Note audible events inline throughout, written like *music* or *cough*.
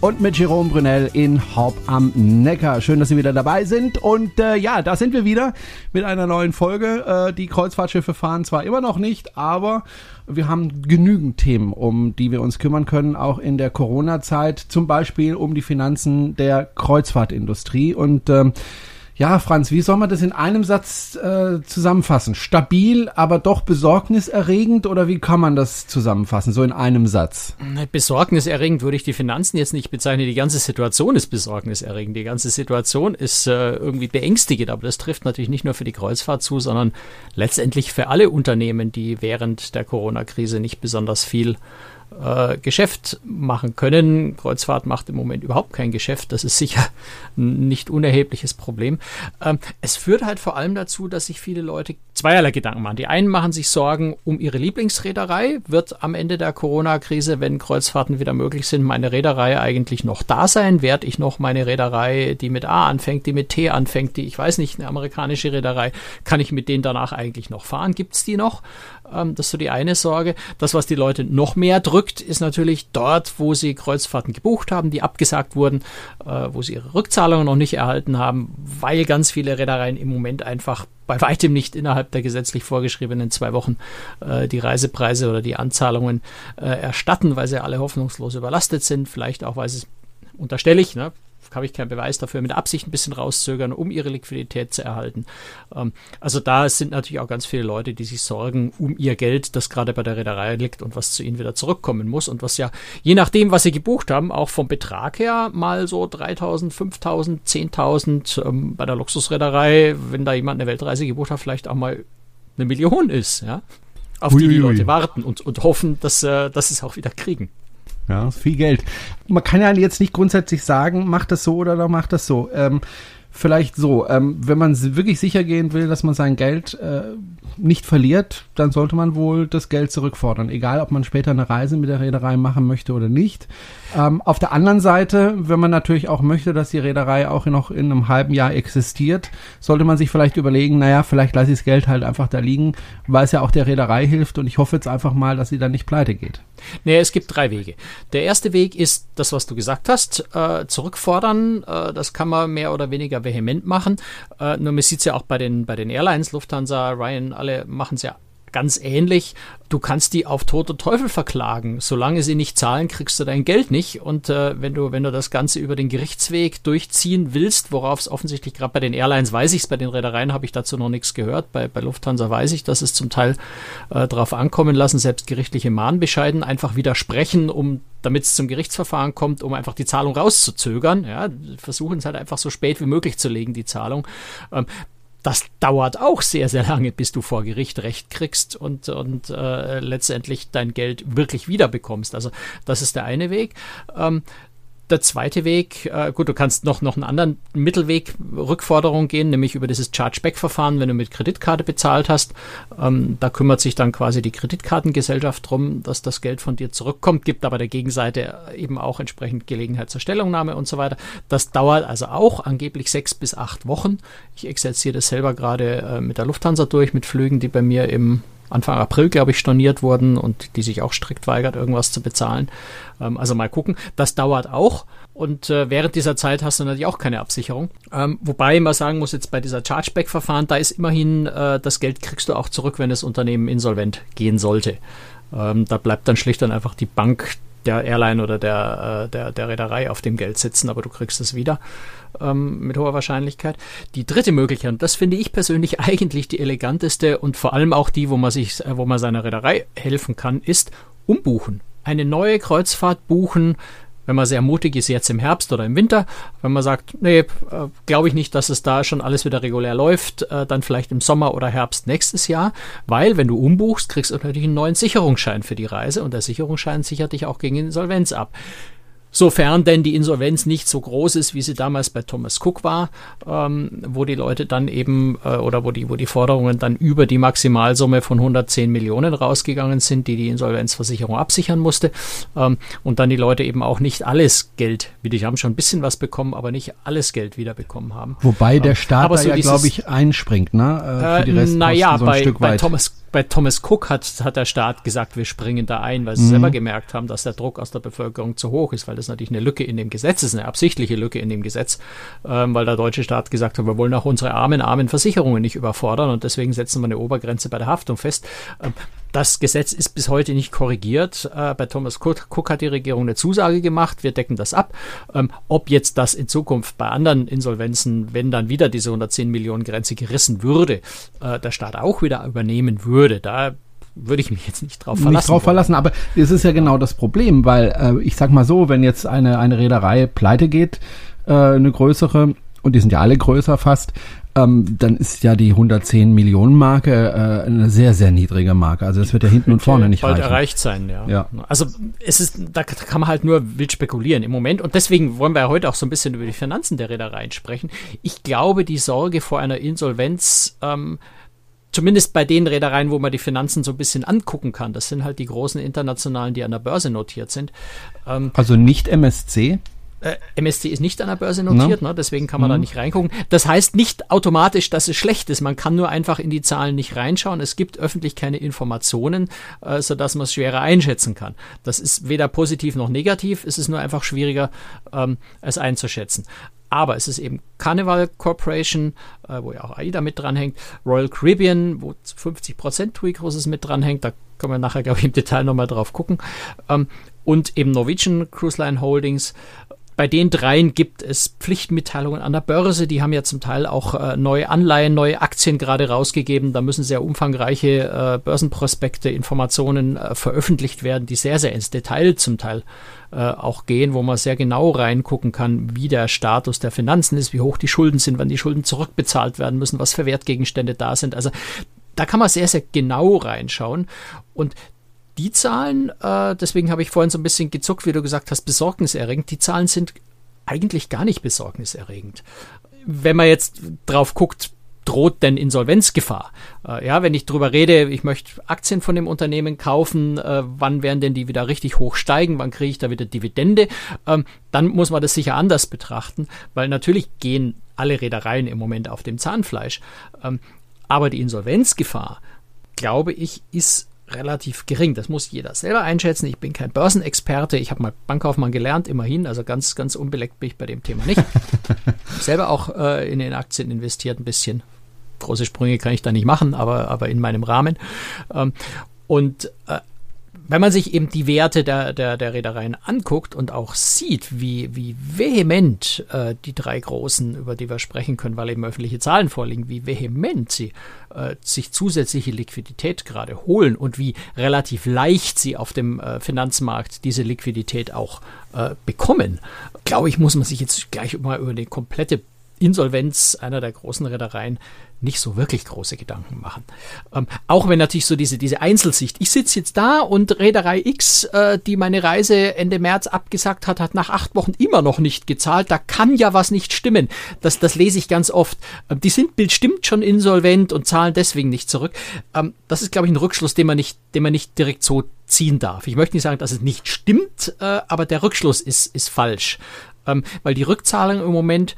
Und mit Jerome Brunel in Haupt am Neckar. Schön, dass Sie wieder dabei sind. Und äh, ja, da sind wir wieder mit einer neuen Folge. Äh, die Kreuzfahrtschiffe fahren zwar immer noch nicht, aber wir haben genügend Themen, um die wir uns kümmern können, auch in der Corona-Zeit. Zum Beispiel um die Finanzen der Kreuzfahrtindustrie. Und ähm, ja, Franz, wie soll man das in einem Satz äh, zusammenfassen? Stabil, aber doch besorgniserregend oder wie kann man das zusammenfassen, so in einem Satz? Besorgniserregend würde ich die Finanzen jetzt nicht bezeichnen. Die ganze Situation ist besorgniserregend. Die ganze Situation ist äh, irgendwie beängstigend, aber das trifft natürlich nicht nur für die Kreuzfahrt zu, sondern letztendlich für alle Unternehmen, die während der Corona-Krise nicht besonders viel äh, Geschäft machen können. Kreuzfahrt macht im Moment überhaupt kein Geschäft. Das ist sicher ein nicht unerhebliches Problem. Ähm, es führt halt vor allem dazu, dass sich viele Leute zweierlei Gedanken machen. Die einen machen sich Sorgen um ihre Lieblingsreederei. Wird am Ende der Corona-Krise, wenn Kreuzfahrten wieder möglich sind, meine Reederei eigentlich noch da sein? Werde ich noch meine Reederei, die mit A anfängt, die mit T anfängt, die, ich weiß nicht, eine amerikanische Reederei, kann ich mit denen danach eigentlich noch fahren? Gibt es die noch? Ähm, das ist so die eine Sorge. Das, was die Leute noch mehr drückt, ist natürlich dort, wo sie Kreuzfahrten gebucht haben, die abgesagt wurden, äh, wo sie ihre Rückzahlungen noch nicht erhalten haben, weil ganz viele Reedereien im Moment einfach bei weitem nicht innerhalb der gesetzlich vorgeschriebenen zwei Wochen äh, die Reisepreise oder die Anzahlungen äh, erstatten, weil sie alle hoffnungslos überlastet sind, vielleicht auch, weil sie unterstelle ich, ne, habe ich keinen Beweis dafür, mit Absicht ein bisschen rauszögern, um ihre Liquidität zu erhalten. Ähm, also da sind natürlich auch ganz viele Leute, die sich sorgen um ihr Geld, das gerade bei der Reederei liegt und was zu ihnen wieder zurückkommen muss und was ja je nachdem, was sie gebucht haben, auch vom Betrag her mal so 3000, 5000, 10.000 ähm, bei der Luxusreederei, wenn da jemand eine Weltreise gebucht hat, vielleicht auch mal eine Million ist, ja. Auf die die Leute warten und, und hoffen, dass, äh, dass sie es auch wieder kriegen. Ja, ist viel Geld. Man kann ja jetzt nicht grundsätzlich sagen, macht das so oder macht das so. Ähm, vielleicht so, ähm, wenn man wirklich sicher gehen will, dass man sein Geld äh, nicht verliert, dann sollte man wohl das Geld zurückfordern, egal ob man später eine Reise mit der Reederei machen möchte oder nicht. Ähm, auf der anderen Seite, wenn man natürlich auch möchte, dass die Reederei auch noch in einem halben Jahr existiert, sollte man sich vielleicht überlegen, naja, vielleicht lasse ich das Geld halt einfach da liegen, weil es ja auch der Reederei hilft und ich hoffe jetzt einfach mal, dass sie dann nicht pleite geht. Nee, es gibt drei Wege. Der erste Weg ist das, was du gesagt hast, äh, zurückfordern. Äh, das kann man mehr oder weniger vehement machen. Äh, nur man sieht es ja auch bei den, bei den Airlines, Lufthansa, Ryan, alle machen es ja ganz ähnlich. Du kannst die auf Tod und Teufel verklagen. Solange sie nicht zahlen, kriegst du dein Geld nicht. Und äh, wenn du, wenn du das Ganze über den Gerichtsweg durchziehen willst, worauf es offensichtlich gerade bei den Airlines weiß ich es, bei den Reedereien habe ich dazu noch nichts gehört. Bei, bei Lufthansa weiß ich, dass es zum Teil äh, darauf ankommen lassen, selbst gerichtliche Mahnbescheiden einfach widersprechen, um damit es zum Gerichtsverfahren kommt, um einfach die Zahlung rauszuzögern. Ja, versuchen es halt einfach so spät wie möglich zu legen, die Zahlung. Ähm, das dauert auch sehr, sehr lange, bis du vor Gericht Recht kriegst und, und äh, letztendlich dein Geld wirklich wiederbekommst. Also das ist der eine Weg. Ähm, der zweite Weg, äh, gut, du kannst noch, noch einen anderen Mittelweg Rückforderung gehen, nämlich über dieses Chargeback-Verfahren, wenn du mit Kreditkarte bezahlt hast. Ähm, da kümmert sich dann quasi die Kreditkartengesellschaft drum, dass das Geld von dir zurückkommt, gibt aber der Gegenseite eben auch entsprechend Gelegenheit zur Stellungnahme und so weiter. Das dauert also auch angeblich sechs bis acht Wochen. Ich exerziere das selber gerade äh, mit der Lufthansa durch, mit Flügen, die bei mir im Anfang April, glaube ich, storniert wurden und die sich auch strikt weigert, irgendwas zu bezahlen. Ähm, also mal gucken. Das dauert auch. Und äh, während dieser Zeit hast du natürlich auch keine Absicherung. Ähm, wobei man sagen muss, jetzt bei dieser Chargeback-Verfahren, da ist immerhin, äh, das Geld kriegst du auch zurück, wenn das Unternehmen insolvent gehen sollte. Ähm, da bleibt dann schlicht und einfach die Bank der Airline oder der, äh, der, der Reederei auf dem Geld sitzen, aber du kriegst es wieder ähm, mit hoher Wahrscheinlichkeit. Die dritte Möglichkeit, und das finde ich persönlich *laughs* eigentlich die eleganteste und vor allem auch die, wo man sich, äh, wo man seiner Reederei helfen kann, ist umbuchen. Eine neue Kreuzfahrt buchen, wenn man sehr mutig ist, jetzt im Herbst oder im Winter, wenn man sagt, nee, äh, glaube ich nicht, dass es da schon alles wieder regulär läuft, äh, dann vielleicht im Sommer oder Herbst nächstes Jahr, weil wenn du umbuchst, kriegst du natürlich einen neuen Sicherungsschein für die Reise und der Sicherungsschein sichert dich auch gegen Insolvenz ab. Sofern denn die Insolvenz nicht so groß ist, wie sie damals bei Thomas Cook war, ähm, wo die Leute dann eben äh, oder wo die, wo die Forderungen dann über die Maximalsumme von 110 Millionen rausgegangen sind, die die Insolvenzversicherung absichern musste. Ähm, und dann die Leute eben auch nicht alles Geld, wie die haben schon ein bisschen was bekommen, aber nicht alles Geld wieder bekommen haben. Wobei der ähm, Staat ähm, da so ja, glaube ich, einspringt, ne? Äh, für die Restkosten naja, so ein bei, Stück weit. bei Thomas bei Thomas Cook hat, hat der Staat gesagt, wir springen da ein, weil sie mhm. selber gemerkt haben, dass der Druck aus der Bevölkerung zu hoch ist, weil das natürlich eine Lücke in dem Gesetz ist, eine absichtliche Lücke in dem Gesetz, ähm, weil der deutsche Staat gesagt hat, wir wollen auch unsere armen, armen Versicherungen nicht überfordern und deswegen setzen wir eine Obergrenze bei der Haftung fest. Ähm, das Gesetz ist bis heute nicht korrigiert. Äh, bei Thomas Cook, Cook, hat die Regierung eine Zusage gemacht, wir decken das ab. Ähm, ob jetzt das in Zukunft bei anderen Insolvenzen, wenn dann wieder diese 110 Millionen Grenze gerissen würde, äh, der Staat auch wieder übernehmen würde, da würde ich mich jetzt nicht drauf verlassen. Nicht drauf verlassen, aber es ist ja genau das Problem, weil äh, ich sag mal so, wenn jetzt eine, eine Reederei pleite geht, äh, eine größere, und die sind ja alle größer fast, ähm, dann ist ja die 110 Millionen Marke äh, eine sehr, sehr niedrige Marke. Also das wird ja hinten und vorne nicht bald reichen. erreicht sein, ja. ja. Also es ist, da kann man halt nur wild spekulieren im Moment. Und deswegen wollen wir ja heute auch so ein bisschen über die Finanzen der Reedereien sprechen. Ich glaube, die Sorge vor einer Insolvenz ähm, zumindest bei den Reedereien, wo man die Finanzen so ein bisschen angucken kann. Das sind halt die großen internationalen, die an der Börse notiert sind. Ähm, also nicht MSC? Äh, MSC ist nicht an der Börse notiert, no. ne? deswegen kann man mhm. da nicht reingucken. Das heißt nicht automatisch, dass es schlecht ist. Man kann nur einfach in die Zahlen nicht reinschauen. Es gibt öffentlich keine Informationen, äh, sodass man es schwerer einschätzen kann. Das ist weder positiv noch negativ. Es ist nur einfach schwieriger, ähm, es einzuschätzen. Aber es ist eben Carnival Corporation, äh, wo ja auch AIDA mit dranhängt, Royal Caribbean, wo 50% TUI Cruises mit dranhängt, da können wir nachher, glaube ich, im Detail nochmal drauf gucken. Ähm, und eben Norwegian Cruise Line Holdings bei den dreien gibt es Pflichtmitteilungen an der Börse. Die haben ja zum Teil auch äh, neue Anleihen, neue Aktien gerade rausgegeben. Da müssen sehr umfangreiche äh, Börsenprospekte, Informationen äh, veröffentlicht werden, die sehr, sehr ins Detail zum Teil äh, auch gehen, wo man sehr genau reingucken kann, wie der Status der Finanzen ist, wie hoch die Schulden sind, wann die Schulden zurückbezahlt werden müssen, was für Wertgegenstände da sind. Also da kann man sehr, sehr genau reinschauen. Und die Zahlen, äh, deswegen habe ich vorhin so ein bisschen gezuckt, wie du gesagt hast, besorgniserregend. Die Zahlen sind eigentlich gar nicht besorgniserregend. Wenn man jetzt drauf guckt, droht denn Insolvenzgefahr? Äh, ja, wenn ich drüber rede, ich möchte Aktien von dem Unternehmen kaufen, äh, wann werden denn die wieder richtig hoch steigen, wann kriege ich da wieder Dividende, ähm, dann muss man das sicher anders betrachten, weil natürlich gehen alle Reedereien im Moment auf dem Zahnfleisch. Ähm, aber die Insolvenzgefahr, glaube ich, ist relativ gering. Das muss jeder selber einschätzen. Ich bin kein Börsenexperte. Ich habe mal Bankkaufmann gelernt, immerhin. Also ganz, ganz unbeleckt bin ich bei dem Thema nicht. *laughs* selber auch äh, in den Aktien investiert ein bisschen. Große Sprünge kann ich da nicht machen, aber, aber in meinem Rahmen. Ähm, und äh, wenn man sich eben die Werte der, der, der Reedereien anguckt und auch sieht, wie, wie vehement äh, die drei großen, über die wir sprechen können, weil eben öffentliche Zahlen vorliegen, wie vehement sie äh, sich zusätzliche Liquidität gerade holen und wie relativ leicht sie auf dem äh, Finanzmarkt diese Liquidität auch äh, bekommen, glaube ich, muss man sich jetzt gleich mal über die komplette Insolvenz einer der großen Reedereien nicht so wirklich große Gedanken machen. Ähm, auch wenn natürlich so diese, diese Einzelsicht, ich sitze jetzt da und Reederei X, äh, die meine Reise Ende März abgesagt hat, hat nach acht Wochen immer noch nicht gezahlt, da kann ja was nicht stimmen. Das, das lese ich ganz oft. Ähm, die sind bestimmt schon insolvent und zahlen deswegen nicht zurück. Ähm, das ist, glaube ich, ein Rückschluss, den man nicht, den man nicht direkt so ziehen darf. Ich möchte nicht sagen, dass es nicht stimmt, äh, aber der Rückschluss ist, ist falsch. Ähm, weil die Rückzahlung im Moment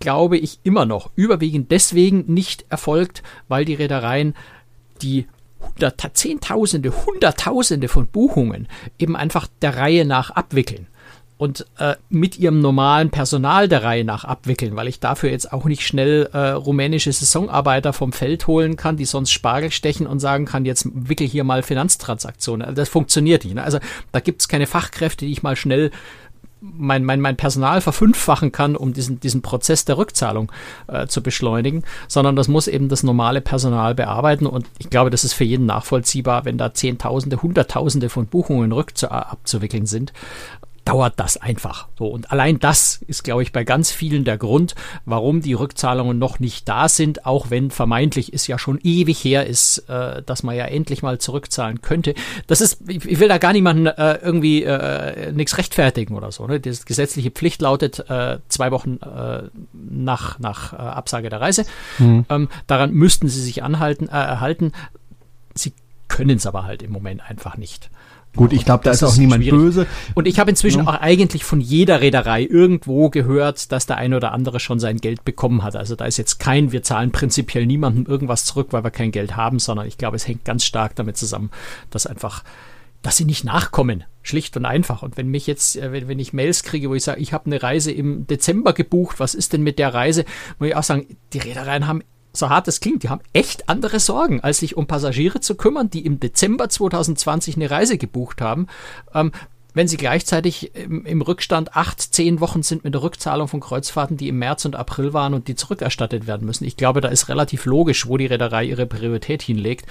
glaube ich, immer noch überwiegend deswegen nicht erfolgt, weil die Reedereien die Hundert, Zehntausende, Hunderttausende von Buchungen eben einfach der Reihe nach abwickeln und äh, mit ihrem normalen Personal der Reihe nach abwickeln, weil ich dafür jetzt auch nicht schnell äh, rumänische Saisonarbeiter vom Feld holen kann, die sonst Spargel stechen und sagen kann, jetzt wickel hier mal Finanztransaktionen. Also das funktioniert nicht. Ne? Also da gibt es keine Fachkräfte, die ich mal schnell mein, mein, mein Personal verfünffachen kann, um diesen, diesen Prozess der Rückzahlung äh, zu beschleunigen, sondern das muss eben das normale Personal bearbeiten. Und ich glaube, das ist für jeden nachvollziehbar, wenn da Zehntausende, Hunderttausende von Buchungen rückzu abzuwickeln sind, dauert das einfach. So und allein das ist, glaube ich, bei ganz vielen der Grund, warum die Rückzahlungen noch nicht da sind, auch wenn vermeintlich es ja schon ewig her ist, äh, dass man ja endlich mal zurückzahlen könnte. Das ist, ich, ich will da gar niemanden äh, irgendwie äh, nichts rechtfertigen oder so. Ne? Die gesetzliche Pflicht lautet äh, zwei Wochen äh, nach nach äh, Absage der Reise. Mhm. Ähm, daran müssten sie sich anhalten, erhalten. Sie können es aber halt im Moment einfach nicht. Gut, ich glaube, da ist auch niemand schwierig. böse. Und ich habe inzwischen ja. auch eigentlich von jeder Reederei irgendwo gehört, dass der eine oder andere schon sein Geld bekommen hat. Also da ist jetzt kein, wir zahlen prinzipiell niemandem irgendwas zurück, weil wir kein Geld haben, sondern ich glaube, es hängt ganz stark damit zusammen, dass einfach dass sie nicht nachkommen. Schlicht und einfach. Und wenn mich jetzt, äh, wenn, wenn ich Mails kriege, wo ich sage, ich habe eine Reise im Dezember gebucht, was ist denn mit der Reise, muss ich auch sagen, die Reedereien haben so hart es klingt, die haben echt andere Sorgen, als sich um Passagiere zu kümmern, die im Dezember 2020 eine Reise gebucht haben. Ähm, wenn sie gleichzeitig im, im, Rückstand acht, zehn Wochen sind mit der Rückzahlung von Kreuzfahrten, die im März und April waren und die zurückerstattet werden müssen. Ich glaube, da ist relativ logisch, wo die Reederei ihre Priorität hinlegt,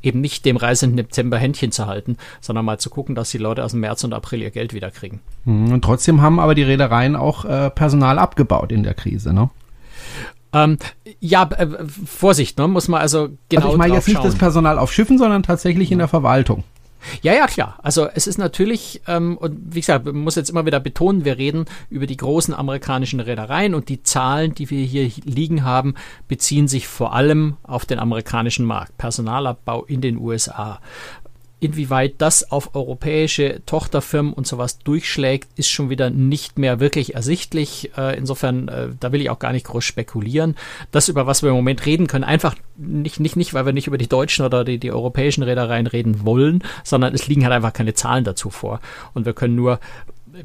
eben nicht dem Reisenden im Dezember Händchen zu halten, sondern mal zu gucken, dass die Leute aus dem März und April ihr Geld wieder kriegen. Mhm, und trotzdem haben aber die Reedereien auch äh, Personal abgebaut in der Krise, ne? Ähm, ja, äh, Vorsicht, ne? muss man also genau. Also ich meine jetzt nicht das Personal auf Schiffen, sondern tatsächlich in der Verwaltung. Ja, ja, klar. Also es ist natürlich, ähm, und wie gesagt, man muss jetzt immer wieder betonen, wir reden über die großen amerikanischen Reedereien und die Zahlen, die wir hier liegen haben, beziehen sich vor allem auf den amerikanischen Markt. Personalabbau in den USA. Inwieweit das auf europäische Tochterfirmen und sowas durchschlägt, ist schon wieder nicht mehr wirklich ersichtlich. Äh, insofern, äh, da will ich auch gar nicht groß spekulieren. Das, über was wir im Moment reden können, einfach nicht, nicht, nicht, weil wir nicht über die deutschen oder die, die europäischen Reedereien reden wollen, sondern es liegen halt einfach keine Zahlen dazu vor. Und wir können nur,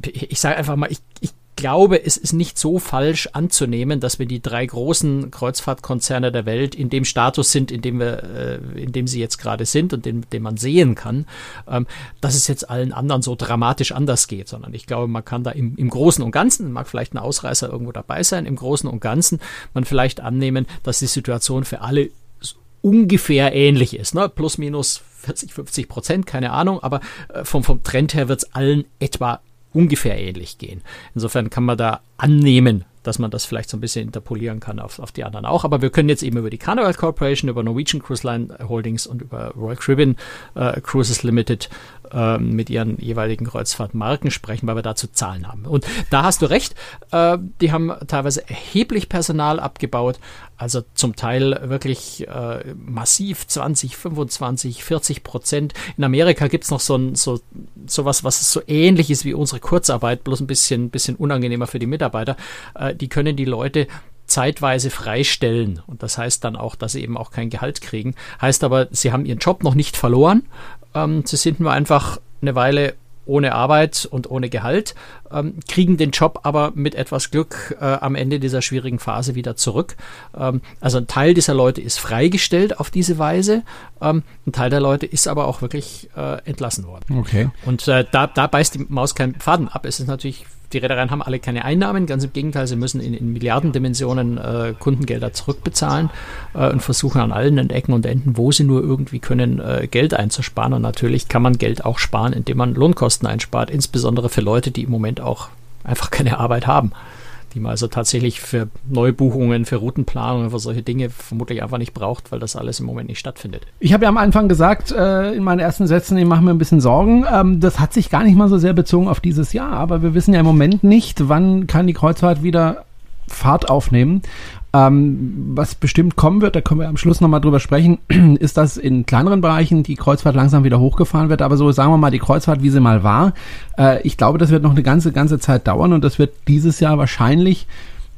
ich, sage einfach mal, ich, ich glaube, es ist nicht so falsch anzunehmen, dass wir die drei großen Kreuzfahrtkonzerne der Welt in dem Status sind, in dem wir, äh, in dem sie jetzt gerade sind und den, den man sehen kann, ähm, dass es jetzt allen anderen so dramatisch anders geht, sondern ich glaube, man kann da im, im Großen und Ganzen, mag vielleicht ein Ausreißer irgendwo dabei sein, im Großen und Ganzen man vielleicht annehmen, dass die Situation für alle ungefähr ähnlich ist, ne? plus minus 40, 50 Prozent, keine Ahnung, aber äh, vom, vom Trend her wird es allen etwa ungefähr ähnlich gehen. Insofern kann man da annehmen, dass man das vielleicht so ein bisschen interpolieren kann auf, auf die anderen auch. Aber wir können jetzt eben über die Carnival Corporation, über Norwegian Cruise Line Holdings und über Royal Caribbean äh, Cruises Limited äh, mit ihren jeweiligen Kreuzfahrtmarken sprechen, weil wir dazu Zahlen haben. Und da hast du recht, äh, die haben teilweise erheblich Personal abgebaut, also zum Teil wirklich äh, massiv 20, 25, 40 Prozent. In Amerika gibt's noch so ein so sowas, was so ähnlich ist wie unsere Kurzarbeit, bloß ein bisschen, bisschen unangenehmer für die Mitarbeiter. Äh, die können die Leute zeitweise freistellen. Und das heißt dann auch, dass sie eben auch kein Gehalt kriegen. Heißt aber, sie haben ihren Job noch nicht verloren. Ähm, sie sind nur einfach eine Weile ohne Arbeit und ohne Gehalt, ähm, kriegen den Job aber mit etwas Glück äh, am Ende dieser schwierigen Phase wieder zurück. Ähm, also ein Teil dieser Leute ist freigestellt auf diese Weise, ähm, ein Teil der Leute ist aber auch wirklich äh, entlassen worden. Okay. Und äh, da, da beißt die Maus keinen Faden ab. Es ist natürlich die Reedereien haben alle keine Einnahmen, ganz im Gegenteil, sie müssen in, in Milliardendimensionen äh, Kundengelder zurückbezahlen äh, und versuchen an allen Ecken und Enden, wo sie nur irgendwie können, äh, Geld einzusparen. Und natürlich kann man Geld auch sparen, indem man Lohnkosten einspart, insbesondere für Leute, die im Moment auch einfach keine Arbeit haben die man also tatsächlich für Neubuchungen, für Routenplanungen, für solche Dinge vermutlich einfach nicht braucht, weil das alles im Moment nicht stattfindet. Ich habe ja am Anfang gesagt, äh, in meinen ersten Sätzen, ich mache mir ein bisschen Sorgen. Ähm, das hat sich gar nicht mal so sehr bezogen auf dieses Jahr, aber wir wissen ja im Moment nicht, wann kann die Kreuzfahrt wieder Fahrt aufnehmen. Ähm, was bestimmt kommen wird, da können wir am Schluss nochmal drüber sprechen, *clears throat* ist, dass in kleineren Bereichen die Kreuzfahrt langsam wieder hochgefahren wird. Aber so sagen wir mal die Kreuzfahrt, wie sie mal war. Äh, ich glaube, das wird noch eine ganze, ganze Zeit dauern und das wird dieses Jahr wahrscheinlich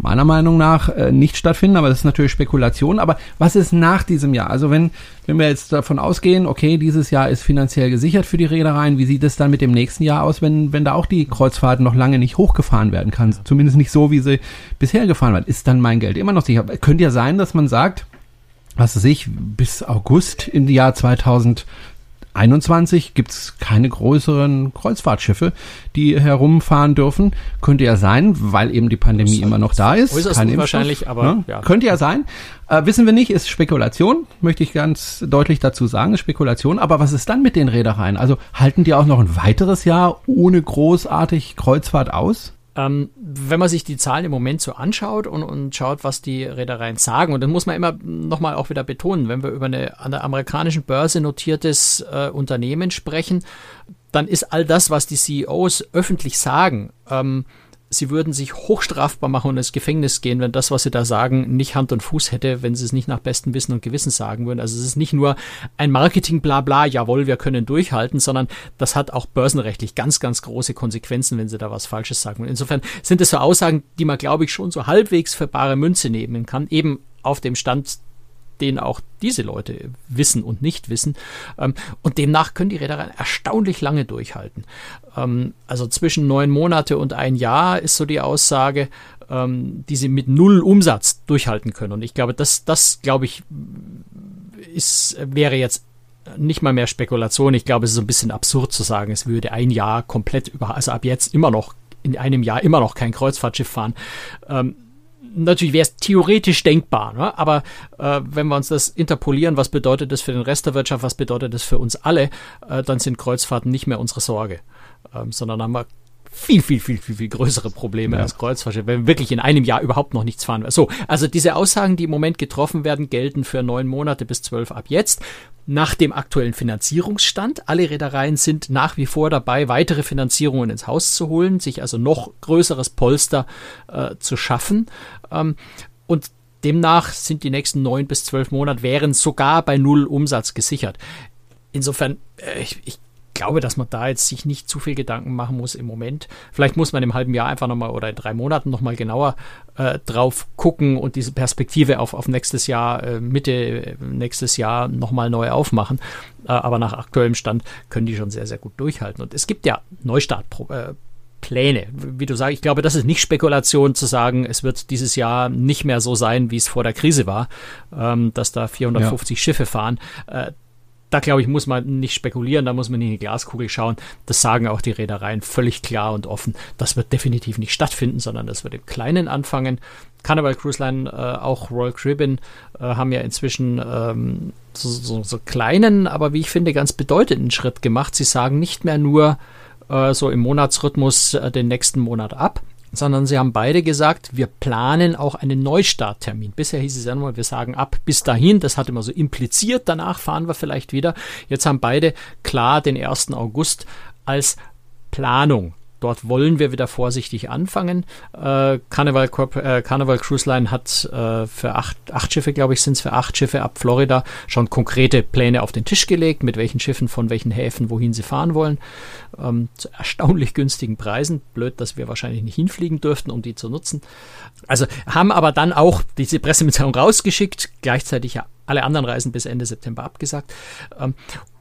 meiner Meinung nach äh, nicht stattfinden, aber das ist natürlich Spekulation. Aber was ist nach diesem Jahr? Also wenn, wenn wir jetzt davon ausgehen, okay, dieses Jahr ist finanziell gesichert für die Reedereien, wie sieht es dann mit dem nächsten Jahr aus, wenn, wenn da auch die Kreuzfahrt noch lange nicht hochgefahren werden kann? Zumindest nicht so, wie sie bisher gefahren wird. Ist dann mein Geld immer noch sicher? Könnte ja sein, dass man sagt, was weiß ich, bis August im Jahr 2000 21 gibt es keine größeren Kreuzfahrtschiffe, die herumfahren dürfen. Könnte ja sein, weil eben die Pandemie immer noch da ist. Äußerst Kein Impfstoff, aber ne? ja. Könnte ja sein. Äh, wissen wir nicht, ist Spekulation, möchte ich ganz deutlich dazu sagen, ist Spekulation. Aber was ist dann mit den Reedereien? Also halten die auch noch ein weiteres Jahr ohne großartig Kreuzfahrt aus? Ähm, wenn man sich die Zahlen im Moment so anschaut und, und schaut, was die Reedereien sagen, und dann muss man immer nochmal auch wieder betonen, wenn wir über eine an der amerikanischen Börse notiertes äh, Unternehmen sprechen, dann ist all das, was die CEOs öffentlich sagen, ähm, sie würden sich hochstrafbar machen und ins Gefängnis gehen, wenn das, was sie da sagen, nicht Hand und Fuß hätte, wenn sie es nicht nach bestem Wissen und Gewissen sagen würden. Also es ist nicht nur ein Marketing-Blabla, jawohl, wir können durchhalten, sondern das hat auch börsenrechtlich ganz, ganz große Konsequenzen, wenn sie da was Falsches sagen. Und insofern sind es so Aussagen, die man, glaube ich, schon so halbwegs für bare Münze nehmen kann, eben auf dem Stand den auch diese Leute wissen und nicht wissen. Ähm, und demnach können die Reedereien erstaunlich lange durchhalten. Ähm, also zwischen neun Monate und ein Jahr ist so die Aussage, ähm, die sie mit null Umsatz durchhalten können. Und ich glaube, das, das glaube ich, ist, wäre jetzt nicht mal mehr Spekulation. Ich glaube, es ist so ein bisschen absurd zu sagen, es würde ein Jahr komplett über, also ab jetzt immer noch, in einem Jahr immer noch kein Kreuzfahrtschiff fahren. Ähm, natürlich wäre es theoretisch denkbar, ne? aber äh, wenn wir uns das interpolieren, was bedeutet das für den Rest der Wirtschaft, was bedeutet das für uns alle, äh, dann sind Kreuzfahrten nicht mehr unsere Sorge, ähm, sondern haben wir viel, viel, viel, viel, viel größere Probleme Ja. als Kreuzfahrtschiffe, wenn wir wirklich in einem Jahr überhaupt noch nichts fahren. So, also diese Aussagen, die im Moment getroffen werden, gelten für neun Monate bis zwölf ab jetzt. Nach dem aktuellen Finanzierungsstand. Alle Reedereien sind nach wie vor dabei, weitere Finanzierungen ins Haus zu holen, sich also noch größeres Polster äh, zu schaffen. Ähm, und demnach sind die nächsten neun bis zwölf Monate wären sogar bei null Umsatz gesichert. Insofern, äh, ich, ich glaube, dass man da jetzt sich nicht zu viel Gedanken machen muss im Moment. Vielleicht muss man im halben Jahr einfach nochmal oder in drei Monaten nochmal genauer äh, drauf gucken und diese Perspektive auf, auf nächstes Jahr, äh, Mitte äh, nächstes Jahr nochmal neu aufmachen. Äh, aber nach aktuellem Stand können die schon sehr, sehr gut durchhalten. Und es gibt ja Neustartpläne. Pläne. Wie du sagst, ich glaube, das ist nicht Spekulation zu sagen, es wird dieses Jahr nicht mehr so sein, wie es vor der Krise war, ähm, dass da 450 Schiffe fahren. Äh, da glaube ich, muss man nicht spekulieren, da muss man in die Glaskugel schauen. Das sagen auch die Reedereien völlig klar und offen. Das wird definitiv nicht stattfinden, sondern das wird im Kleinen anfangen. Carnival Cruise Line, äh, auch Royal Caribbean äh, haben ja inzwischen ähm, so, so, so kleinen, aber wie ich finde, ganz bedeutenden Schritt gemacht. Sie sagen nicht mehr nur äh, so im Monatsrhythmus äh, den nächsten Monat ab, sondern sie haben beide gesagt, wir planen auch einen Neustarttermin. Bisher hieß es ja nur, wir sagen ab bis dahin, das hat immer so impliziert, danach fahren wir vielleicht wieder. Jetzt haben beide klar den 1. August als Planung. Dort wollen wir wieder vorsichtig anfangen. Äh, Carnival, Corp äh, Carnival Cruise Line hat äh, für acht, acht Schiffe, glaube ich, sind es für acht Schiffe ab Florida schon konkrete Pläne auf den Tisch gelegt, mit welchen Schiffen von welchen Häfen wohin sie fahren wollen. Ähm, zu *laughs* erstaunlich günstigen Preisen. Blöd, dass wir wahrscheinlich nicht hinfliegen dürften, um die zu nutzen. Also haben aber dann auch diese Pressemitteilung rausgeschickt, gleichzeitig ja alle anderen Reisen bis Ende September abgesagt ähm,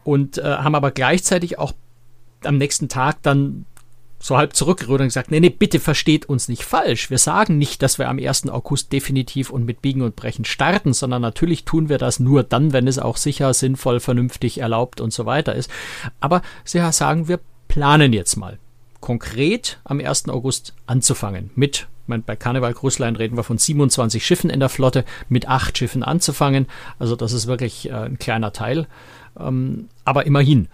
und äh, haben aber gleichzeitig auch am nächsten Tag dann so halb zurückgerührt und gesagt, nee, nee, bitte versteht uns nicht falsch. Wir sagen nicht, dass wir am 1. August definitiv und mit Biegen und Brechen starten, sondern natürlich tun wir das nur dann, wenn es auch sicher, sinnvoll, vernünftig, erlaubt und so weiter ist. Aber sie sagen, wir planen jetzt mal konkret am 1. August anzufangen mit meine, bei Carnival Cruise reden wir von 27 Schiffen in der Flotte, mit acht Schiffen anzufangen. Also das ist wirklich äh, ein kleiner Teil, ähm, aber immerhin.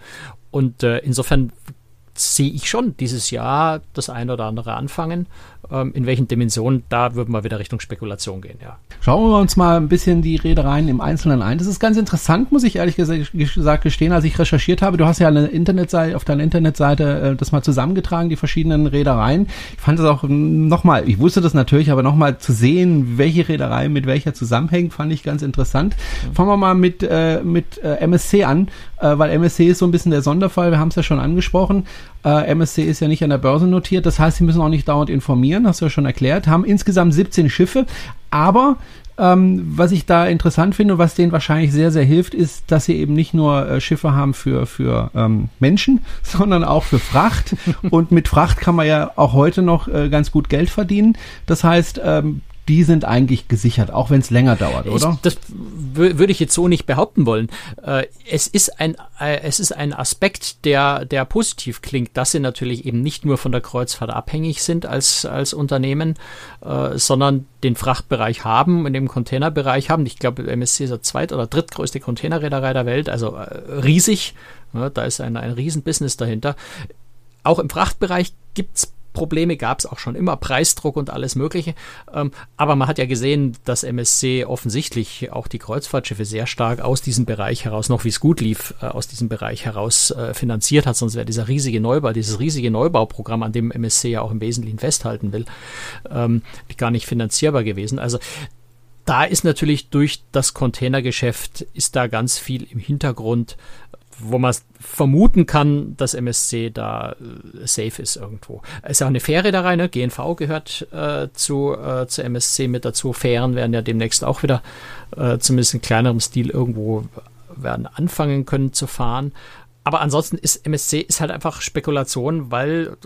Und äh, insofern sehe ich schon dieses Jahr das eine oder andere anfangen. Ähm, in welchen Dimensionen, da würden wir wieder Richtung Spekulation gehen, ja. Schauen wir uns mal ein bisschen die Reedereien im Einzelnen ein. Das ist ganz interessant, muss ich ehrlich gesagt gestehen, als ich recherchiert habe. Du hast ja eine Internetseite, auf deiner Internetseite äh, das mal zusammengetragen, die verschiedenen Reedereien. Ich fand es auch nochmal, ich wusste das natürlich, aber nochmal zu sehen, welche Reederei mit welcher zusammenhängt, fand ich ganz interessant. Fangen wir mal mit, äh, mit äh, MSC an, äh, weil MSC ist so ein bisschen der Sonderfall, wir haben es ja schon angesprochen. Äh, MSC ist ja nicht an der Börse notiert, das heißt, sie müssen auch nicht dauernd informieren, hast du ja schon erklärt, haben insgesamt 17 Schiffe, aber ähm, was ich da interessant finde und was denen wahrscheinlich sehr, sehr hilft, ist, dass sie eben nicht nur äh, Schiffe haben für, für ähm, Menschen, *laughs* sondern auch für Fracht. und mit Fracht kann man ja auch heute noch äh, ganz gut Geld verdienen. Das heißt, ähm, die sind eigentlich gesichert, auch wenn es länger dauert, oder? Ich, das würde ich jetzt so nicht behaupten wollen. Äh, es ist ein, äh, es ist ein Aspekt, der, der positiv klingt, dass sie natürlich eben nicht nur von der Kreuzfahrt abhängig sind als, als Unternehmen, äh, sondern den Frachtbereich haben, in dem Containerbereich haben. Ich glaube, MSC ist der zweit- oder drittgrößte Containerreederei der Welt, also riesig. da ist ein, ein Riesenbusiness dahinter. Auch im Frachtbereich gibt es Probleme gab es auch schon immer, Preisdruck und alles Mögliche. Ähm, aber man hat ja gesehen, dass MSC offensichtlich auch die Kreuzfahrtschiffe sehr stark aus diesem Bereich heraus, noch wie es gut lief, äh, aus diesem Bereich heraus äh, finanziert hat. Sonst wäre dieser riesige Neubau, dieses riesige Neubauprogramm, an dem MSC ja auch im Wesentlichen festhalten will, ähm, gar nicht finanzierbar gewesen. Also da ist natürlich durch das Containergeschäft ist da ganz viel im Hintergrund wo man vermuten kann, dass MSC da äh, safe ist irgendwo. Ist ja auch eine Fähre da rein, ne? GNV gehört äh, zu, äh, zu MSC mit dazu. Fähren werden ja demnächst auch wieder äh, zumindest in kleinerem Stil irgendwo werden anfangen können zu fahren. Aber ansonsten ist MSC ist halt einfach Spekulation, weil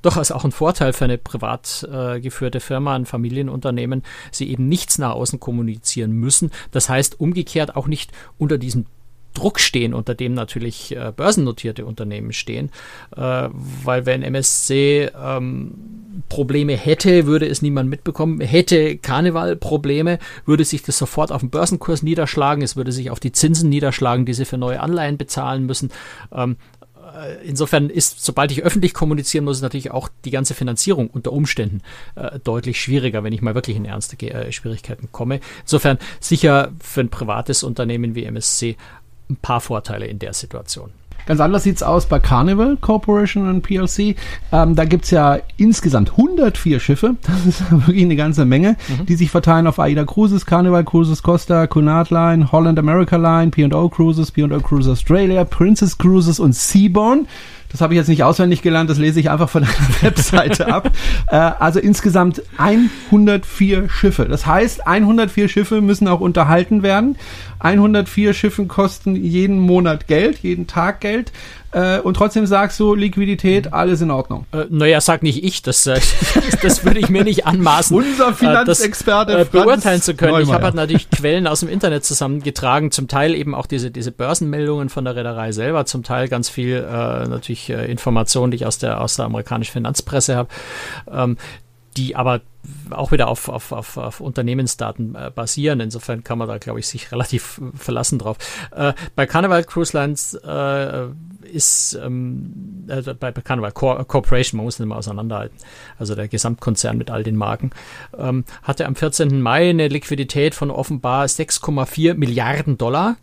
durchaus auch ein Vorteil für eine privat äh, geführte Firma, ein Familienunternehmen, sie eben nichts nach außen kommunizieren müssen. Das heißt umgekehrt auch nicht unter diesem Druck stehen, unter dem natürlich äh, börsennotierte Unternehmen stehen. Äh, weil wenn MSC ähm, Probleme hätte, würde es niemand mitbekommen. Hätte Karneval Probleme, würde sich das sofort auf den Börsenkurs niederschlagen. Es würde sich auf die Zinsen niederschlagen, die sie für neue Anleihen bezahlen müssen. Ähm, äh, insofern ist, sobald ich öffentlich kommunizieren muss, natürlich auch die ganze Finanzierung unter Umständen äh, deutlich schwieriger, wenn ich mal wirklich in ernste äh, Schwierigkeiten komme. Insofern sicher für ein privates Unternehmen wie MSC ein paar Vorteile in der Situation. Ganz anders sieht es aus bei Carnival Corporation und PLC. Ähm, da es ja insgesamt 104 Schiffe. Das ist *laughs* wirklich eine ganze Menge, mhm. die sich verteilen auf AIDA Cruises, Carnival Cruises Costa, Cunard Line, Holland America Line, P&O Cruises, P&O Cruises Australia, Princess Cruises und Seaborn. Das habe ich jetzt nicht auswendig gelernt, das lese ich einfach von *laughs* einer Webseite ab. Äh, also insgesamt 104 Schiffe. Das heißt, 104 Schiffe müssen auch unterhalten werden. 104 Schiffen kosten jeden Monat Geld, jeden Tag Geld. Äh, und trotzdem sagst du, Liquidität, mhm. alles in Ordnung. Äh, naja, sag nicht ich, das, äh, *laughs* das würde ich mir nicht anmaßen. Unser äh, Finanzexperte das, äh, beurteilen zu können. Neumeier. Ich habe halt natürlich Quellen aus dem Internet *laughs* zusammengetragen, zum Teil eben auch diese, diese Börsenmeldungen von der Reederei selber, zum Teil ganz viel äh, natürlich äh, Informationen, die ich aus der, aus der amerikanischen Finanzpresse habe. Ähm, die aber auch wieder auf, auf, auf, auf Unternehmensdaten äh, basieren. Insofern kann man da, glaube ich, sich *laughs* relativ verlassen drauf. Äh, bei Carnival Cruise Lines äh, ist ähm, also bei, Carnival Cor Corporation, man muss das immer auseinanderhalten, also der Gesamtkonzern mit all den Marken, ähm, hatte am 14. Mai eine Liquidität von offenbar 6,4 Milliarden Dollar.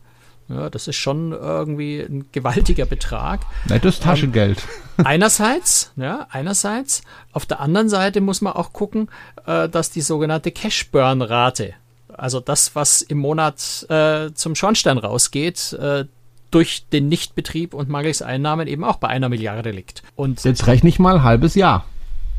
Ja, das ist schon irgendwie ein gewaltiger Betrag. Nettes ähm, Taschengeld. Ähm, *laughs* einerseits, ja, einerseits. Auf der anderen Seite muss man auch gucken, äh, dass die sogenannte Cash-Burn-Rate, also das, was im Monat äh, zum Schornstein rausgeht, äh, durch den Nichtbetrieb und mangels Einnahmen eben auch bei einer Milliarde liegt. Und jetzt rechne ich mal halbes Jahr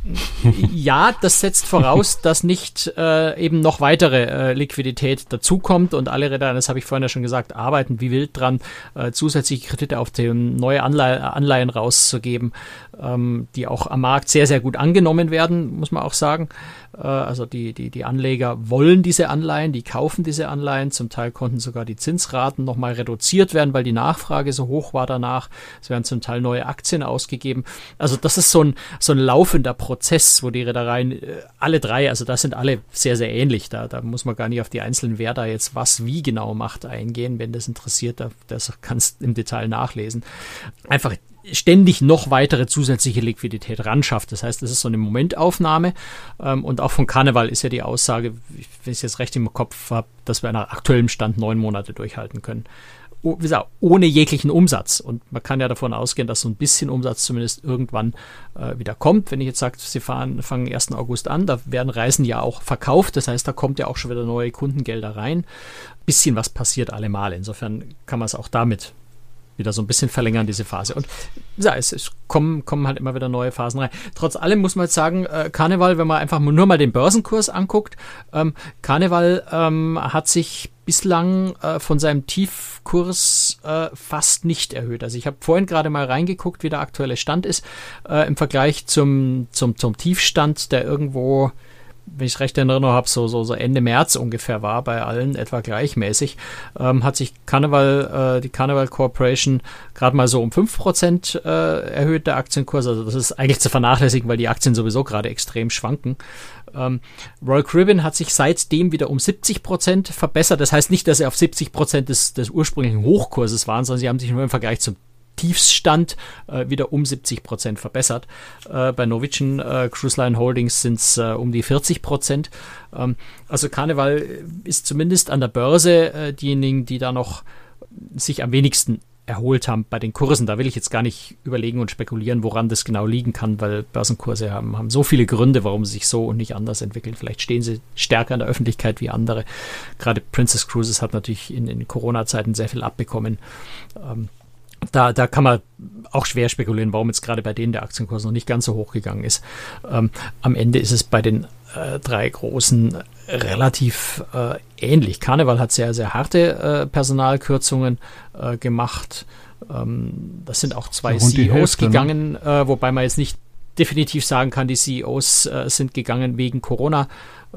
*laughs* ja, das setzt voraus, *laughs* dass nicht äh, eben noch weitere äh, Liquidität dazukommt und alle Räder, das habe ich vorhin ja schon gesagt, arbeiten wie wild dran, äh, zusätzliche Kredite auf dem neue Anleihen, Anleihen rauszugeben, ähm, die auch am Markt sehr, sehr gut angenommen werden, muss man auch sagen. Äh, also die, die, die Anleger wollen diese Anleihen, die kaufen diese Anleihen. Zum Teil konnten sogar die Zinsraten nochmal reduziert werden, weil die Nachfrage so hoch war danach. Es werden zum Teil neue Aktien ausgegeben. Also das ist so ein, so ein laufender Prozess, wo die Reedereien, äh, alle drei, also das sind alle sehr, sehr ähnlich. Da, da muss man gar nicht auf die einzelnen, wer da jetzt was wie genau macht, eingehen. Wenn das interessiert, das kannst im Detail nachlesen. Einfach ständig noch weitere zusätzliche Liquidität ran schafft. Das heißt, das ist so eine Momentaufnahme. Ähm, und auch von Karneval ist ja die Aussage, wenn ich es jetzt recht im Kopf habe, dass wir nach aktuellem Stand neun Monate durchhalten können. Wie gesagt, ohne jeglichen Umsatz. Und man kann ja davon ausgehen, dass so ein bisschen Umsatz zumindest irgendwann äh, wieder kommt. Wenn ich jetzt sage, Sie fahren, fangen 1. August an, da werden Reisen ja auch verkauft. Das heißt, da kommt ja auch schon wieder neue Kundengelder rein. Bisschen was passiert allemal. Insofern kann man es auch damit wieder so ein bisschen verlängern, diese Phase. Und ja, es, es kommen, kommen halt immer wieder neue Phasen rein. Trotz allem muss man jetzt sagen, äh, Karneval, wenn man einfach nur mal den Börsenkurs anguckt, ähm, Karneval ähm, hat sich bislang äh, von seinem Tiefkurs äh, fast nicht erhöht. Also ich habe vorhin gerade mal reingeguckt, wie der aktuelle Stand ist äh, im Vergleich zum, zum, zum Tiefstand, der irgendwo wenn ich recht in Erinnerung habe, so, so, so Ende März ungefähr war, bei allen etwa gleichmäßig, ähm, hat sich Carnival, äh, die Carnival Corporation gerade mal so um 5% äh, erhöht, der Aktienkurs. Also das ist eigentlich zu vernachlässigen, weil die Aktien sowieso gerade extrem schwanken. Ähm, Royal Caribbean hat sich seitdem wieder um 70% verbessert. Das heißt nicht, dass sie auf 70 des, des ursprünglichen Hochkurses waren, sondern sie haben sich nur im Vergleich zum Tiefsstand äh, wieder um 70 Prozent verbessert. Äh, bei Norwegian äh, Cruise Line Holdings sind es äh, um die 40 Prozent. Ähm, also Karneval ist zumindest an der Börse äh, diejenigen, die da noch sich am wenigsten erholt haben bei den Kursen. Da will ich jetzt gar nicht überlegen und spekulieren, woran das genau liegen kann, weil Börsenkurse haben, haben so viele Gründe, warum sie sich so und nicht anders entwickeln. Vielleicht stehen sie stärker in der Öffentlichkeit wie andere. Gerade Princess Cruises hat natürlich in, in Corona-Zeiten sehr viel abbekommen. Ähm, da, da kann man auch schwer spekulieren, warum jetzt gerade bei denen der Aktienkurs noch nicht ganz so hoch gegangen ist. Ähm, am Ende ist es bei den äh, drei großen relativ äh, ähnlich. Karneval hat sehr, sehr harte äh, Personalkürzungen äh, gemacht. Ähm, das sind auch zwei CEOs Hälfte, ne? gegangen, ne? wobei man jetzt nicht definitiv sagen kann, die CEOs äh, sind gegangen wegen Corona.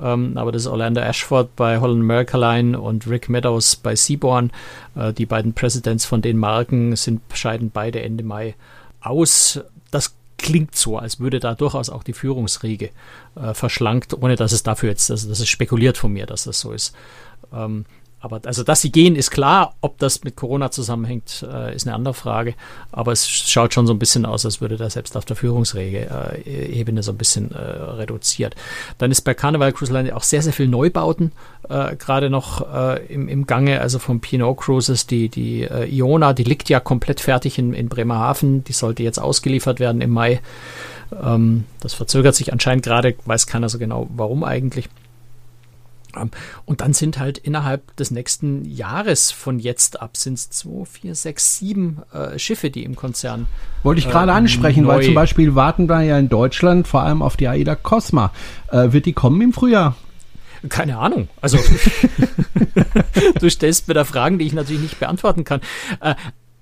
Ähm, aber das ist Orlando Ashford bei Holland America Line und Rick Meadows bei Seaborn. Äh, die beiden Presidents von den Marken sind, scheiden beide Ende Mai aus. Das klingt so, als würde da durchaus auch die Führungsriege äh, verschlankt, ohne dass es dafür jetzt, also das ist spekuliert von mir, dass das so ist. Ähm, aber also, dass sie gehen, ist klar. Ob das mit Corona zusammenhängt, äh, ist eine andere Frage. Aber es schaut schon so ein bisschen aus, als würde da selbst auf der Führungsebene äh, so ein bisschen äh, reduziert. Dann ist bei Carnival Cruise Line auch sehr, sehr viel Neubauten äh, gerade noch äh, im, im Gange. Also vom Pinot Cruises, die, die äh, Iona, die liegt ja komplett fertig in, in Bremerhaven. Die sollte jetzt ausgeliefert werden im Mai. Ähm, das verzögert sich anscheinend gerade, weiß keiner so genau, warum eigentlich. Und dann sind halt innerhalb des nächsten Jahres von jetzt ab sind es zwei, vier, sechs, sieben äh, Schiffe, die im Konzern. Wollte ich gerade äh, ansprechen, weil zum Beispiel warten wir ja in Deutschland vor allem auf die AIDA Cosma. Äh, wird die kommen im Frühjahr? Keine Ahnung. Also *laughs* *laughs* du stellst mir da Fragen, die ich natürlich nicht beantworten kann.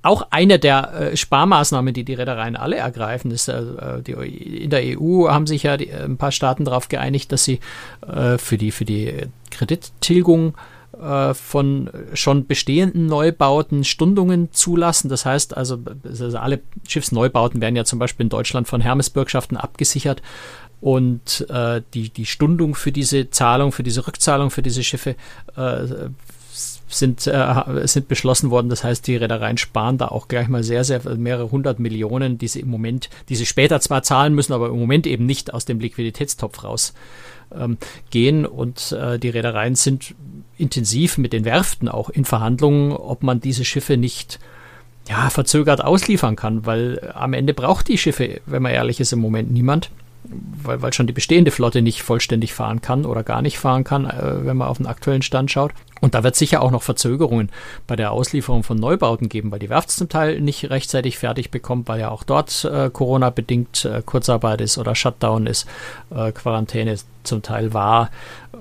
Auch eine der äh, Sparmaßnahmen, die die Reedereien alle ergreifen, ist, äh, die, in der EU haben sich ja die, äh, ein paar Staaten darauf geeinigt, dass sie äh, für die, für die Kredittilgung äh, von schon bestehenden Neubauten Stundungen zulassen. Das heißt also, also alle Schiffsneubauten werden ja zum Beispiel in Deutschland von Hermes-Bürgschaften abgesichert und äh, die, die Stundung für diese Zahlung, für diese Rückzahlung für diese Schiffe sind, äh, sind beschlossen worden. Das heißt, die Reedereien sparen da auch gleich mal sehr, sehr mehrere hundert Millionen, die sie im Moment, die sie später zwar zahlen müssen, aber im Moment eben nicht aus dem Liquiditätstopf raus ähm, gehen. Und äh, die Reedereien sind intensiv mit den Werften auch in Verhandlungen, ob man diese Schiffe nicht ja, verzögert ausliefern kann, weil am Ende braucht die Schiffe, wenn man ehrlich ist, im Moment niemand weil, weil schon die bestehende Flotte nicht vollständig fahren kann oder gar nicht fahren kann, äh, wenn man auf den aktuellen Stand schaut. Und da wird sicher auch noch Verzögerungen bei der Auslieferung von Neubauten geben, weil die Werft zum Teil nicht rechtzeitig fertig bekommt, weil ja auch dort äh, Corona-bedingt äh, Kurzarbeit ist oder Shutdown ist, äh, Quarantäne zum Teil war.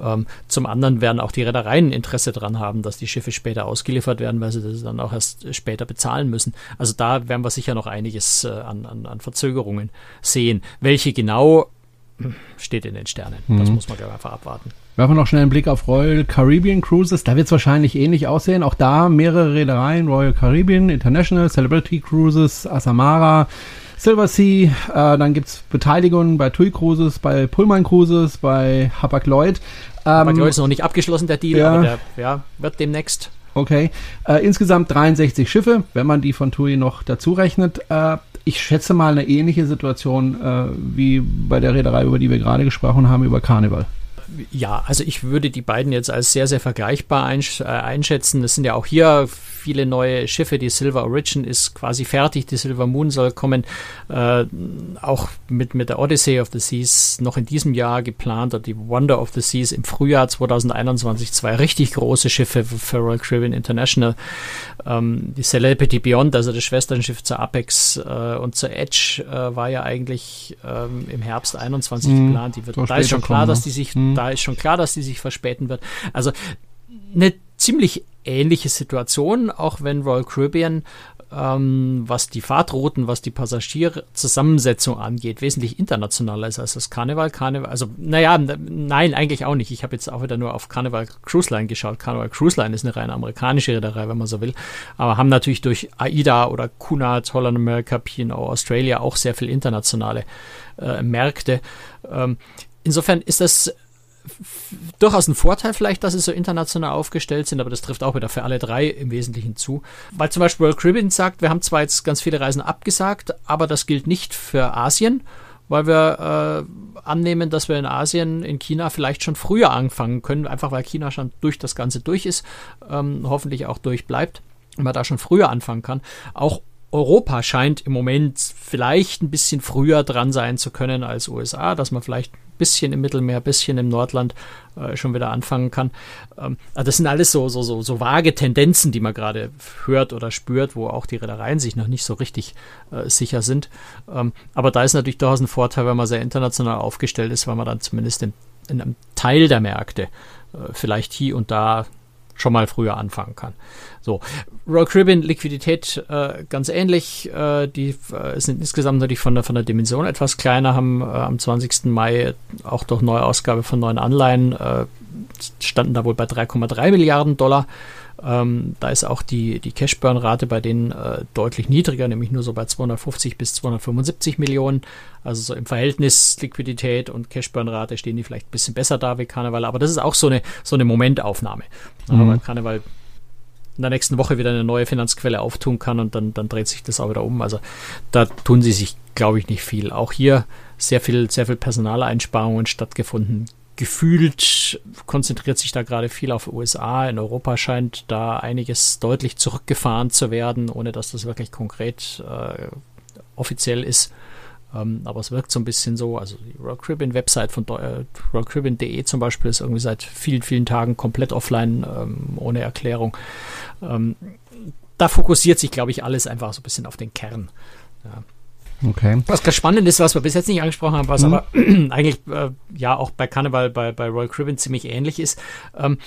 Ähm, zum anderen werden auch die Reedereien Interesse daran haben, dass die Schiffe später ausgeliefert werden, weil sie das dann auch erst später bezahlen müssen. Also da werden wir sicher noch einiges äh, an, an, an Verzögerungen sehen. Welche genau hm, steht in den Sternen. Mhm. Das muss man einfach abwarten. Werfen wir noch schnell einen Blick auf Royal Caribbean Cruises. Da wird es wahrscheinlich ähnlich aussehen. Auch da mehrere Reedereien. Royal Caribbean, International, Celebrity Cruises, Asamara, Silver Sea. Äh, dann gibt es Beteiligungen bei TUI Cruises, bei Pullman Cruises, bei Hapag-Lloyd. Ähm, Hapag-Lloyd ist noch nicht abgeschlossen, der Deal, ja, aber der ja, wird demnächst. Okay. Äh, insgesamt 63 Schiffe, wenn man die von TUI noch dazu rechnet. Äh, ich schätze mal eine ähnliche Situation äh, wie bei der Reederei, über die wir gerade gesprochen haben, über Carnival ja, also ich würde die beiden jetzt als sehr, sehr vergleichbar äh, einschätzen. Es sind ja auch hier viele neue Schiffe. Die Silver Origin ist quasi fertig. Die Silver Moon soll kommen. Äh, auch mit, mit der Odyssey of the Seas noch in diesem Jahr geplant oder die Wonder of the Seas im Frühjahr 2021. Zwei richtig große Schiffe für Royal Caribbean International. Ähm, die Celebrity Beyond, also das Schwesternschiff zur Apex äh, und zur Edge, äh, war ja eigentlich ähm, im Herbst 21 mhm. geplant. Die wird, da ist schon klar, kommen, dass ne? die sich, mhm. Da ist schon klar, dass die sich verspäten wird. Also eine ziemlich ähnliche Situation, auch wenn Royal Caribbean ähm, was die Fahrtrouten, was die Passagierzusammensetzung angeht, wesentlich internationaler ist als das Karneval. Karneval, also naja, nein, eigentlich auch nicht. Ich habe jetzt auch wieder nur auf Karneval Cruise Line geschaut. Karneval Cruise Line ist eine rein amerikanische Reederei, wenn man so will, aber haben natürlich durch AIDA oder Cunard, Holland America, P&O Australia auch sehr viel internationale äh, Märkte. Ähm, insofern ist das durchaus ein Vorteil vielleicht, dass sie so international aufgestellt sind, aber das trifft auch wieder für alle drei im Wesentlichen zu. Weil zum Beispiel World Caribbean sagt, wir haben zwar jetzt ganz viele Reisen abgesagt, aber das gilt nicht für Asien, weil wir äh, annehmen, dass wir in Asien, in China vielleicht schon früher anfangen können, einfach weil China schon durch das Ganze durch ist, ähm, hoffentlich auch durchbleibt und man da schon früher anfangen kann. Auch Europa scheint im Moment vielleicht ein bisschen früher dran sein zu können als USA, dass man vielleicht bisschen im Mittelmeer, bisschen im Nordland äh, schon wieder anfangen kann. Ähm, also das sind alles so, so, so, so vage Tendenzen, die man gerade hört oder spürt, wo auch die Reedereien sich noch nicht so richtig äh, sicher sind. Ähm, aber da ist natürlich durchaus ein Vorteil, wenn man sehr international aufgestellt ist, weil man dann zumindest in, in einem Teil der Märkte äh, vielleicht hier und da schon mal früher anfangen kann. So, Royal Caribbean Liquidität äh, ganz ähnlich. Äh, die äh, sind insgesamt natürlich von der, von der Dimension etwas kleiner, haben äh, am 20. Mai auch durch Neuausgabe von neuen Anleihen äh, standen da wohl bei 3,3 Milliarden Dollar. Ähm, da ist auch die, die Cash-Burn-Rate bei denen äh, deutlich niedriger, nämlich nur so bei 250 bis 275 Millionen. Also so im Verhältnis Liquidität und Cash-Burn-Rate stehen die vielleicht ein bisschen besser da wie Karneval, aber das ist auch so eine, so eine Momentaufnahme. Mhm. Aber Karneval in der nächsten Woche wieder eine neue Finanzquelle auftun kann und dann, dann dreht sich das auch wieder um. Also da tun sie sich, glaube ich, nicht viel. Auch hier sehr viel, sehr viel Personaleinsparungen stattgefunden. Gefühlt konzentriert sich da gerade viel auf USA. In Europa scheint da einiges deutlich zurückgefahren zu werden, ohne dass das wirklich konkret äh, offiziell ist. Ähm, aber es wirkt so ein bisschen so, also die Rock Ribbon Website von äh, rockribbon.de zum Beispiel ist irgendwie seit vielen, vielen Tagen komplett offline, ähm, ohne Erklärung. Ähm, da fokussiert sich, glaube ich, alles einfach so ein bisschen auf den Kern. Ja. Okay. Was ganz spannend ist, was wir bis jetzt nicht angesprochen haben, was mhm. aber *clears throat* eigentlich äh, ja auch bei Carnival, bei, bei Royal Caribbean ziemlich ähnlich ist, ähm,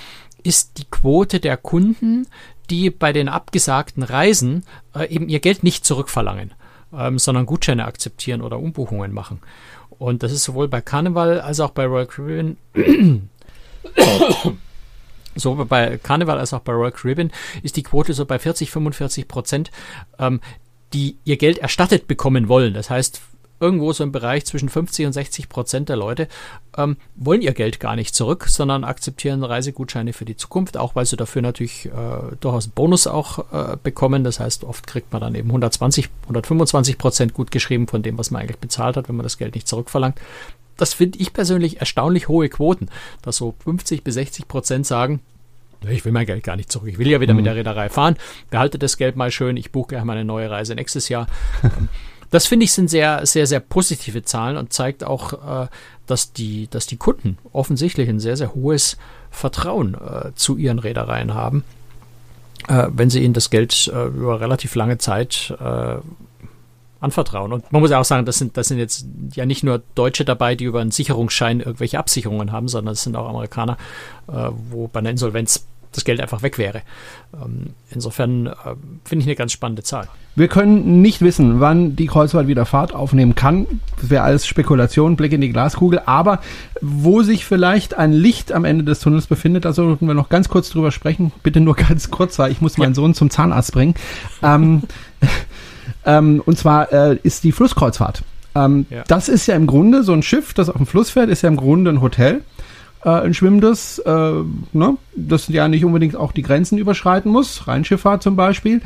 ist die Quote der Kunden, die bei den abgesagten Reisen äh, eben ihr Geld nicht zurückverlangen ähm, sondern Gutscheine akzeptieren oder Umbuchungen machen. Und das ist sowohl bei Carnival als auch bei Royal Caribbean. *coughs* so bei Carnival als auch bei Royal Caribbean ist die Quote so bei 40, 45 Prozent, ähm, die ihr Geld erstattet bekommen wollen. Das heißt, irgendwo so im Bereich zwischen 50 und 60 Prozent der Leute ähm, wollen ihr Geld gar nicht zurück, sondern akzeptieren Reisegutscheine für die Zukunft, auch weil sie dafür natürlich äh, durchaus einen Bonus auch äh, bekommen. Das heißt, oft kriegt man dann eben 120, 125 Prozent gut geschrieben von dem, was man eigentlich bezahlt hat, wenn man das Geld nicht zurückverlangt. Das finde ich persönlich erstaunlich hohe Quoten, dass so 50 bis 60 Prozent sagen, ich will mein Geld gar nicht zurück. Ich will ja wieder mhm. mit der Reederei fahren. Behalte das Geld mal schön. Ich buche gleich mal eine neue Reise nächstes Jahr. *laughs* Das finde ich sind sehr, sehr, sehr positive Zahlen und zeigt auch, äh, dass, die, dass die Kunden offensichtlich ein sehr, sehr hohes Vertrauen äh, zu ihren Reedereien haben, äh, wenn sie ihnen das Geld über relativ lange Zeit anvertrauen. Und man muss ja auch sagen, das sind, das sind jetzt ja nicht nur Deutsche dabei, die über einen Sicherungsschein irgendwelche Absicherungen haben, sondern es sind auch Amerikaner, äh, wo bei einer Insolvenz das Geld einfach weg wäre. Ähm, insofern äh, finde ich eine ganz spannende Zahl. Wir können nicht wissen, wann die Kreuzfahrt wieder Fahrt aufnehmen kann. Das wäre alles Spekulation, Blick in die Glaskugel. Aber wo sich vielleicht ein Licht am Ende des Tunnels befindet, da sollten wir noch ganz kurz drüber sprechen. Bitte nur *laughs* ganz kurz, weil ich muss meinen ja. Sohn zum Zahnarzt bringen. ähm, *laughs* ähm, und zwar äh, ist die Flusskreuzfahrt. Ähm, ja. Das ist ja im Grunde so ein Schiff, das auf dem Fluss fährt, ist ja im Grunde ein Hotel äh, ein schwimmendes, äh, ne, das ja nicht unbedingt auch die Grenzen überschreiten muss, Rheinschifffahrt zum Beispiel.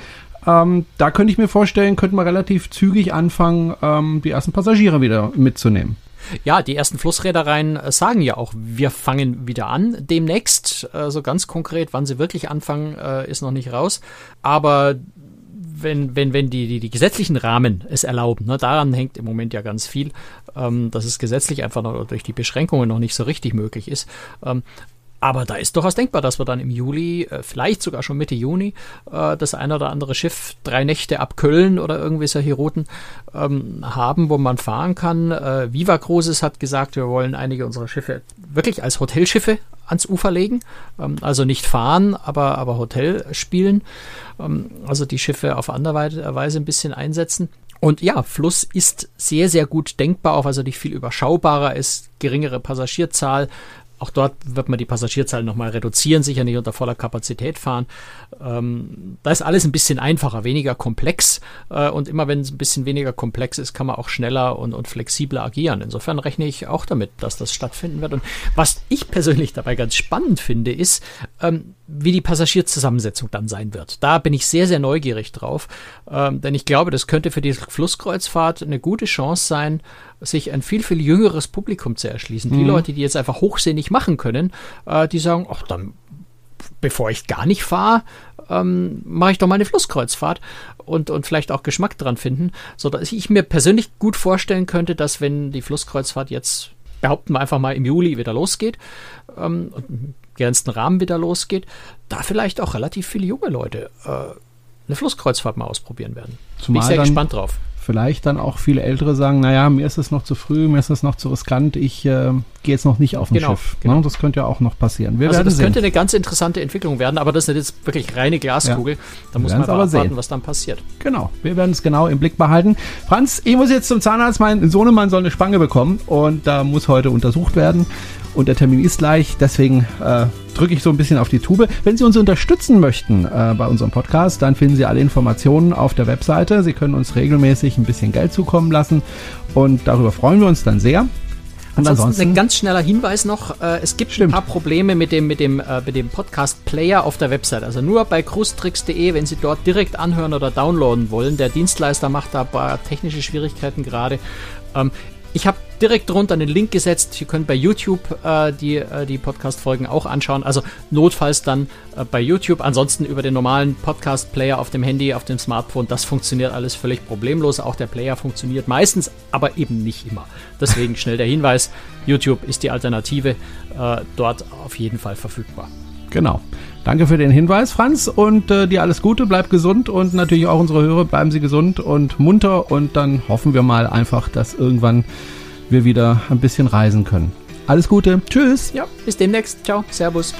Ähm, da könnte ich mir vorstellen, könnte man relativ zügig anfangen, ähm, die ersten Passagiere wieder mitzunehmen. Ja, die ersten Flussreedereien äh, sagen ja auch, wir fangen wieder an demnächst. Äh, so ganz konkret, wann sie wirklich anfangen, äh, ist noch nicht raus. Aber wenn, wenn, wenn die, die, die gesetzlichen Rahmen es erlauben, ne, daran hängt im Moment ja ganz viel, ähm, dass es gesetzlich einfach noch durch die Beschränkungen noch nicht so richtig möglich ist. Ähm, Aber da ist durchaus denkbar, dass wir dann im Juli, äh, vielleicht sogar schon Mitte Juni, äh, das eine oder andere Schiff drei Nächte ab Köln oder irgendwie solche Routen ähm, haben, wo man fahren kann. Äh, Viva Cruises hat gesagt, wir wollen einige unserer Schiffe wirklich als Hotelschiffe ans Ufer legen. Ähm, also nicht fahren, aber, aber Hotel spielen. Ähm, also die Schiffe auf andere Weise ein bisschen einsetzen. Und ja, Fluss ist sehr, sehr gut denkbar, auch also nicht viel überschaubarer ist, geringere Passagierzahl, auch dort wird man die Passagierzahl nochmal reduzieren, sicher nicht unter voller Kapazität fahren. Ähm, da ist alles ein bisschen einfacher, weniger komplex. Äh, und immer wenn es ein bisschen weniger komplex ist, kann man auch schneller und, und flexibler agieren. Insofern rechne ich auch damit, dass das stattfinden wird. Und was ich persönlich dabei ganz spannend finde, ist, ähm, wie die Passagierzusammensetzung dann sein wird. Da bin ich sehr, sehr neugierig drauf. Ähm, denn ich glaube, das könnte für die Flusskreuzfahrt eine gute Chance sein, sich ein viel, viel jüngeres Publikum zu erschließen. Mhm. Die Leute, die jetzt einfach hochsinnig machen können, äh, die sagen, ach, dann, bevor ich gar nicht fahre, ähm, mache ich doch mal eine Flusskreuzfahrt und, und vielleicht auch Geschmack dran finden, so dass ich mir persönlich gut vorstellen könnte, dass wenn die Flusskreuzfahrt jetzt behaupten wir einfach mal im Juli wieder losgeht ähm, und im begrenzten Rahmen wieder losgeht, da vielleicht auch relativ viele junge Leute äh, eine Flusskreuzfahrt mal ausprobieren werden. Zumal Bin ich sehr gespannt drauf vielleicht dann auch viele Ältere sagen, naja, mir ist es noch zu früh, mir ist es noch zu riskant, ich äh, gehe jetzt noch nicht auf ein genau, Schiff. Genau. Ne? Das könnte ja auch noch passieren. Wir also das sehen. könnte eine ganz interessante Entwicklung werden, aber das ist jetzt wirklich reine Glaskugel. Ja. Da muss man aber abwarten, sehen. was dann passiert. Genau, wir werden es genau im Blick behalten. Franz, ich muss jetzt zum Zahnarzt, mein Sohnemann soll eine Spange bekommen und da muss heute untersucht werden und der Termin ist gleich. Deswegen äh, drücke ich so ein bisschen auf die Tube. Wenn Sie uns unterstützen möchten äh, bei unserem Podcast, dann finden Sie alle Informationen auf der Webseite. Sie können uns regelmäßig ein bisschen Geld zukommen lassen und darüber freuen wir uns dann sehr. Und ansonsten, ein ganz schneller Hinweis noch: äh, Es gibt Stimmt. ein paar Probleme mit dem, mit dem, äh, mit dem Podcast-Player auf der Website. Also nur bei cruistricks.de, wenn Sie dort direkt anhören oder downloaden wollen. Der Dienstleister macht da ein paar technische Schwierigkeiten gerade. Ähm, ich habe direkt drunter einen Link gesetzt. Ihr könnt bei YouTube äh, die, äh, die Podcast-Folgen auch anschauen. Also notfalls dann äh, bei YouTube. Ansonsten über den normalen Podcast-Player auf dem Handy, auf dem Smartphone. Das funktioniert alles völlig problemlos. Auch der Player funktioniert meistens, aber eben nicht immer. Deswegen *laughs* schnell der Hinweis: YouTube ist die Alternative. Äh, dort auf jeden Fall verfügbar. Genau. Danke für den Hinweis, Franz, und äh, dir alles Gute, bleib gesund und natürlich auch unsere Hörer, bleiben Sie gesund und munter und dann hoffen wir mal einfach, dass irgendwann wir wieder ein bisschen reisen können. Alles Gute, tschüss. Ja, bis demnächst. Ciao, Servus.